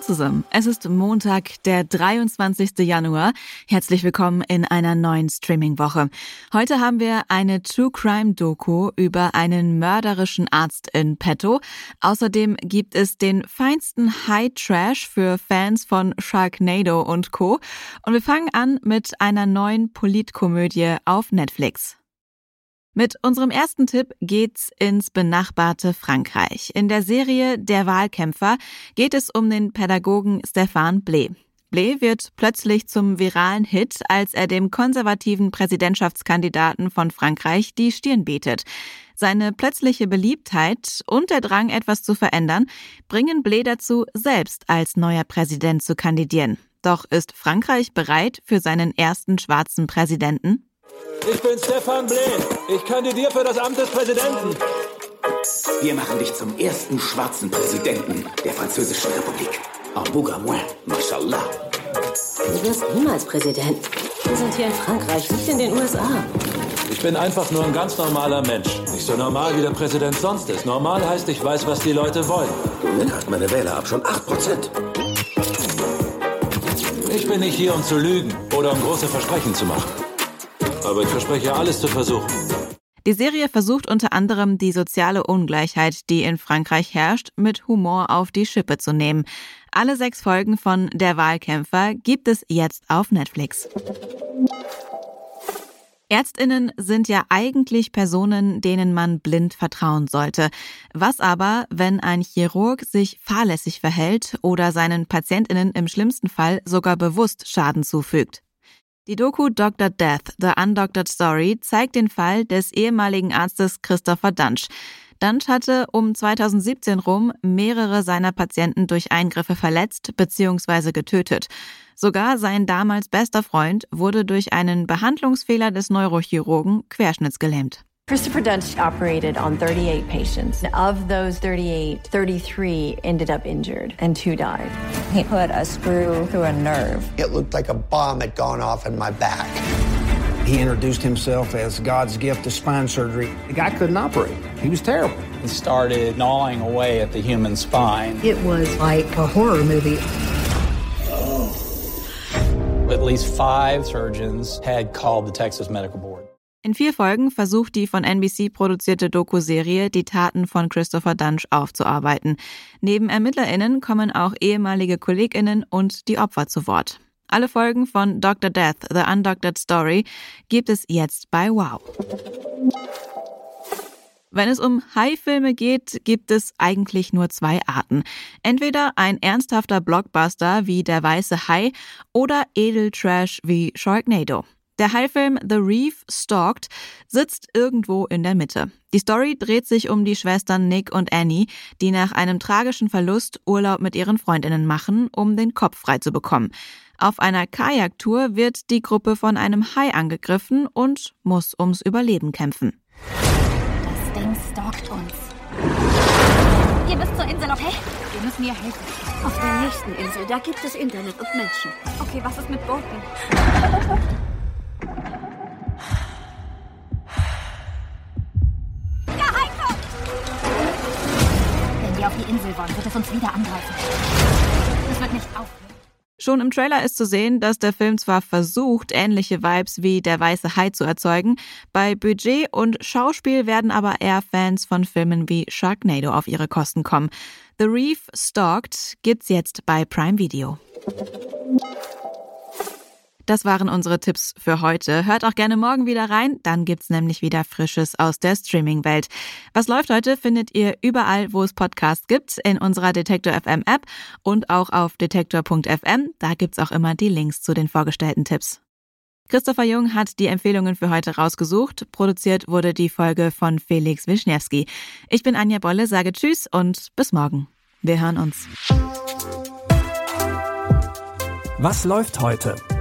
Hallo zusammen, es ist Montag, der 23. Januar. Herzlich willkommen in einer neuen Streaming-Woche. Heute haben wir eine True Crime Doku über einen mörderischen Arzt in petto. Außerdem gibt es den feinsten High Trash für Fans von Sharknado und Co. Und wir fangen an mit einer neuen Politkomödie auf Netflix. Mit unserem ersten Tipp geht's ins benachbarte Frankreich. In der Serie Der Wahlkämpfer geht es um den Pädagogen Stéphane Blé. Blé wird plötzlich zum viralen Hit, als er dem konservativen Präsidentschaftskandidaten von Frankreich die Stirn bietet. Seine plötzliche Beliebtheit und der Drang, etwas zu verändern, bringen Blé dazu, selbst als neuer Präsident zu kandidieren. Doch ist Frankreich bereit für seinen ersten schwarzen Präsidenten? Ich bin Stefan Blé. Ich kandidiere für das Amt des Präsidenten. Wir machen dich zum ersten schwarzen Präsidenten der Französischen Republik. En Bougamoin, mashallah. Du wirst niemals Präsident. Wir sind hier in Frankreich, nicht in den USA. Ich bin einfach nur ein ganz normaler Mensch. Nicht so normal, wie der Präsident sonst ist. Normal heißt, ich weiß, was die Leute wollen. Somit hat meine Wähler ab schon 8%. Ich bin nicht hier, um zu lügen oder um große Versprechen zu machen. Aber ich verspreche alles zu versuchen. Die Serie versucht unter anderem die soziale Ungleichheit, die in Frankreich herrscht, mit Humor auf die Schippe zu nehmen. Alle sechs Folgen von Der Wahlkämpfer gibt es jetzt auf Netflix. Ärztinnen sind ja eigentlich Personen, denen man blind vertrauen sollte. Was aber, wenn ein Chirurg sich fahrlässig verhält oder seinen Patientinnen im schlimmsten Fall sogar bewusst Schaden zufügt? Die Doku Dr. Death, The Undoctored Story zeigt den Fall des ehemaligen Arztes Christopher Dunsch. Dunsch hatte um 2017 rum mehrere seiner Patienten durch Eingriffe verletzt bzw. getötet. Sogar sein damals bester Freund wurde durch einen Behandlungsfehler des Neurochirurgen querschnittsgelähmt. Christopher Dunst operated on 38 patients. Of those 38, 33 ended up injured and two died. He put a screw through a nerve. It looked like a bomb had gone off in my back. He introduced himself as God's gift to spine surgery. The guy couldn't operate. He was terrible. He started gnawing away at the human spine. It was like a horror movie. At least five surgeons had called the Texas Medical Board. In vier Folgen versucht die von NBC produzierte Doku-Serie, die Taten von Christopher Dunsch aufzuarbeiten. Neben ErmittlerInnen kommen auch ehemalige KollegInnen und die Opfer zu Wort. Alle Folgen von Dr. Death, The Undoctored Story gibt es jetzt bei Wow. Wenn es um High-Filme geht, gibt es eigentlich nur zwei Arten. Entweder ein ernsthafter Blockbuster wie Der Weiße Hai oder Edeltrash wie Sharknado. Der Heilfilm The Reef Stalked sitzt irgendwo in der Mitte. Die Story dreht sich um die Schwestern Nick und Annie, die nach einem tragischen Verlust Urlaub mit ihren Freundinnen machen, um den Kopf frei zu bekommen. Auf einer Kajaktour wird die Gruppe von einem Hai angegriffen und muss ums Überleben kämpfen. Das Ding stalkt uns. Ihr müsst zur Insel, okay? Wir müssen ihr helfen. Auf der nächsten Insel, da gibt es Internet und Menschen. Okay, was ist mit Booten? wir auf die Insel wollen, wird es uns wieder angreifen. Es wird nicht aufhören. Schon im Trailer ist zu sehen, dass der Film zwar versucht, ähnliche Vibes wie Der Weiße Hai zu erzeugen, bei Budget und Schauspiel werden aber eher Fans von Filmen wie Sharknado auf ihre Kosten kommen. The Reef Stalked gibt's jetzt bei Prime Video. Das waren unsere Tipps für heute. Hört auch gerne morgen wieder rein, dann gibt's nämlich wieder Frisches aus der Streaming-Welt. Was läuft heute, findet ihr überall, wo es Podcasts gibt, in unserer Detektor FM App und auch auf detektor.fm. Da gibt's auch immer die Links zu den vorgestellten Tipps. Christopher Jung hat die Empfehlungen für heute rausgesucht. Produziert wurde die Folge von Felix Wischniewski. Ich bin Anja Bolle, sage Tschüss und bis morgen. Wir hören uns. Was läuft heute?